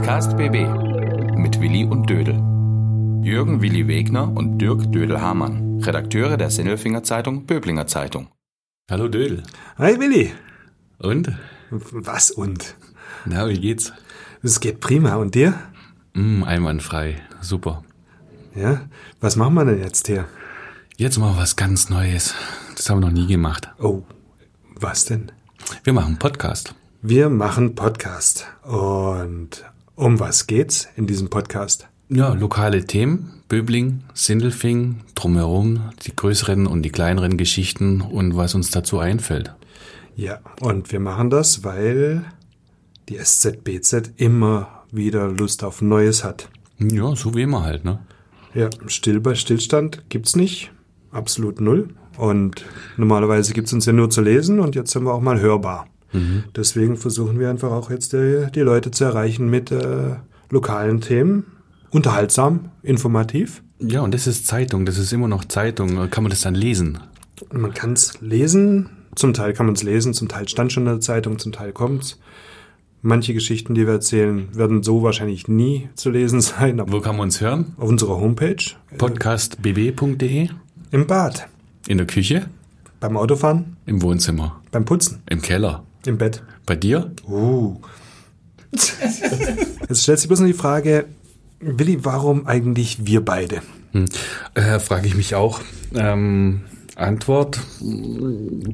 Podcast BB mit Willi und Dödel. Jürgen Willi Wegner und Dirk Dödel-Hamann, Redakteure der Sinnelfinger Zeitung Böblinger Zeitung. Hallo Dödel. Hi Willi. Und? Was und? Na, wie geht's? Es geht prima. Und dir? Mm, einwandfrei. Super. Ja? Was machen wir denn jetzt hier? Jetzt mal was ganz Neues. Das haben wir noch nie gemacht. Oh, was denn? Wir machen Podcast. Wir machen Podcast. Und um was geht's in diesem Podcast? Ja, lokale Themen. Böbling, Sindelfing, drumherum, die größeren und die kleineren Geschichten und was uns dazu einfällt. Ja, und wir machen das, weil die SZBZ immer wieder Lust auf Neues hat. Ja, so wie immer halt, ne? Ja, still bei Stillstand gibt's nicht. Absolut null. Und normalerweise gibt's uns ja nur zu lesen und jetzt sind wir auch mal hörbar. Deswegen versuchen wir einfach auch jetzt die, die Leute zu erreichen mit äh, lokalen Themen. Unterhaltsam, informativ. Ja, und das ist Zeitung, das ist immer noch Zeitung. Kann man das dann lesen? Man kann's lesen. Zum Teil kann man es lesen, zum Teil stand schon in der Zeitung, zum Teil kommt's. Manche Geschichten, die wir erzählen, werden so wahrscheinlich nie zu lesen sein. Aber Wo kann man uns hören? auf unserer Homepage, Podcastbb.de, im Bad, in der Küche, beim Autofahren, im Wohnzimmer, beim Putzen, im Keller. Im Bett. Bei dir? Uh. Jetzt stellt sich bloß noch die Frage, Willi, warum eigentlich wir beide? Hm. Äh, Frage ich mich auch. Ähm, Antwort,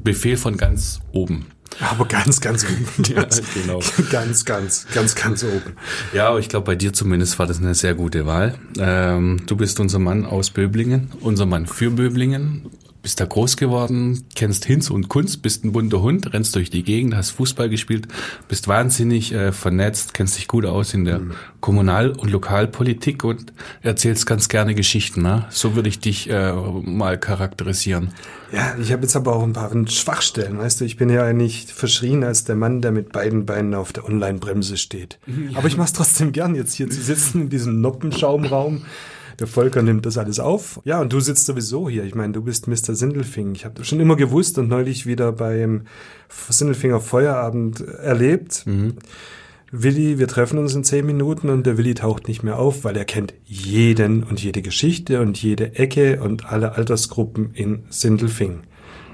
Befehl von ganz oben. Aber ganz, ganz oben. Ja, genau. Ganz, ganz, ganz, ganz oben. Ja, aber ich glaube, bei dir zumindest war das eine sehr gute Wahl. Ähm, du bist unser Mann aus Böblingen, unser Mann für Böblingen. Bist da groß geworden, kennst Hinz und Kunst, bist ein bunter Hund, rennst durch die Gegend, hast Fußball gespielt, bist wahnsinnig äh, vernetzt, kennst dich gut aus in der Kommunal- und Lokalpolitik und erzählst ganz gerne Geschichten. Ne? So würde ich dich äh, mal charakterisieren. Ja, ich habe jetzt aber auch ein paar Schwachstellen, weißt du, ich bin ja eigentlich verschrien als der Mann, der mit beiden Beinen auf der Online-Bremse steht. Aber ich mache es trotzdem gern, jetzt hier zu sitzen in diesem Noppenschaumraum. Der Volker nimmt das alles auf. Ja, und du sitzt sowieso hier. Ich meine, du bist Mr. Sindelfing. Ich habe das schon immer gewusst und neulich wieder beim Sindelfinger Feuerabend erlebt. Willi, wir treffen uns in zehn Minuten und der Willi taucht nicht mehr auf, weil er kennt jeden und jede Geschichte und jede Ecke und alle Altersgruppen in Sindelfing.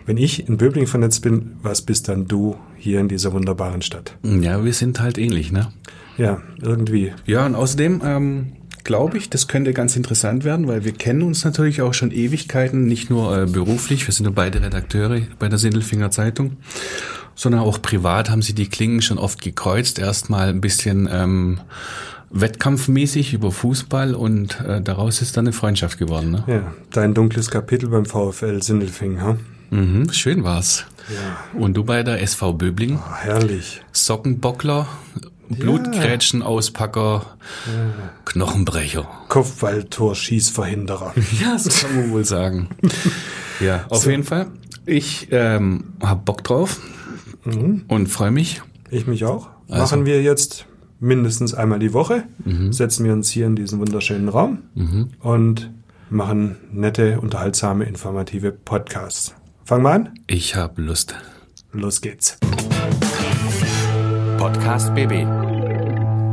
Wenn ich in Böbling vernetzt bin, was bist dann du hier in dieser wunderbaren Stadt? Ja, wir sind halt ähnlich, ne? Ja, irgendwie. Ja, und außerdem ähm, glaube ich, das könnte ganz interessant werden, weil wir kennen uns natürlich auch schon Ewigkeiten, nicht nur äh, beruflich, wir sind ja beide Redakteure bei der Sindelfinger Zeitung, sondern auch privat haben sie die Klingen schon oft gekreuzt. Erstmal ein bisschen ähm, wettkampfmäßig über Fußball und äh, daraus ist dann eine Freundschaft geworden. Ne? Ja, dein dunkles Kapitel beim VfL Sindelfing, ha? Mhm, schön war's. Ja. Und du bei der SV Böbling, Ah, herrlich. Sockenbockler, Blutgrätschenauspacker, Knochenbrecher. Kopfballtor, Schießverhinderer. Ja, so kann man wohl sagen. Ja, auf jeden Fall. Ich ähm, hab Bock drauf und freue mich. Ich mich auch. Also. Machen wir jetzt mindestens einmal die Woche, setzen wir uns hier in diesen wunderschönen Raum und machen nette, unterhaltsame, informative Podcasts. Fangen wir an? Ich hab Lust. Los geht's. Podcast BB.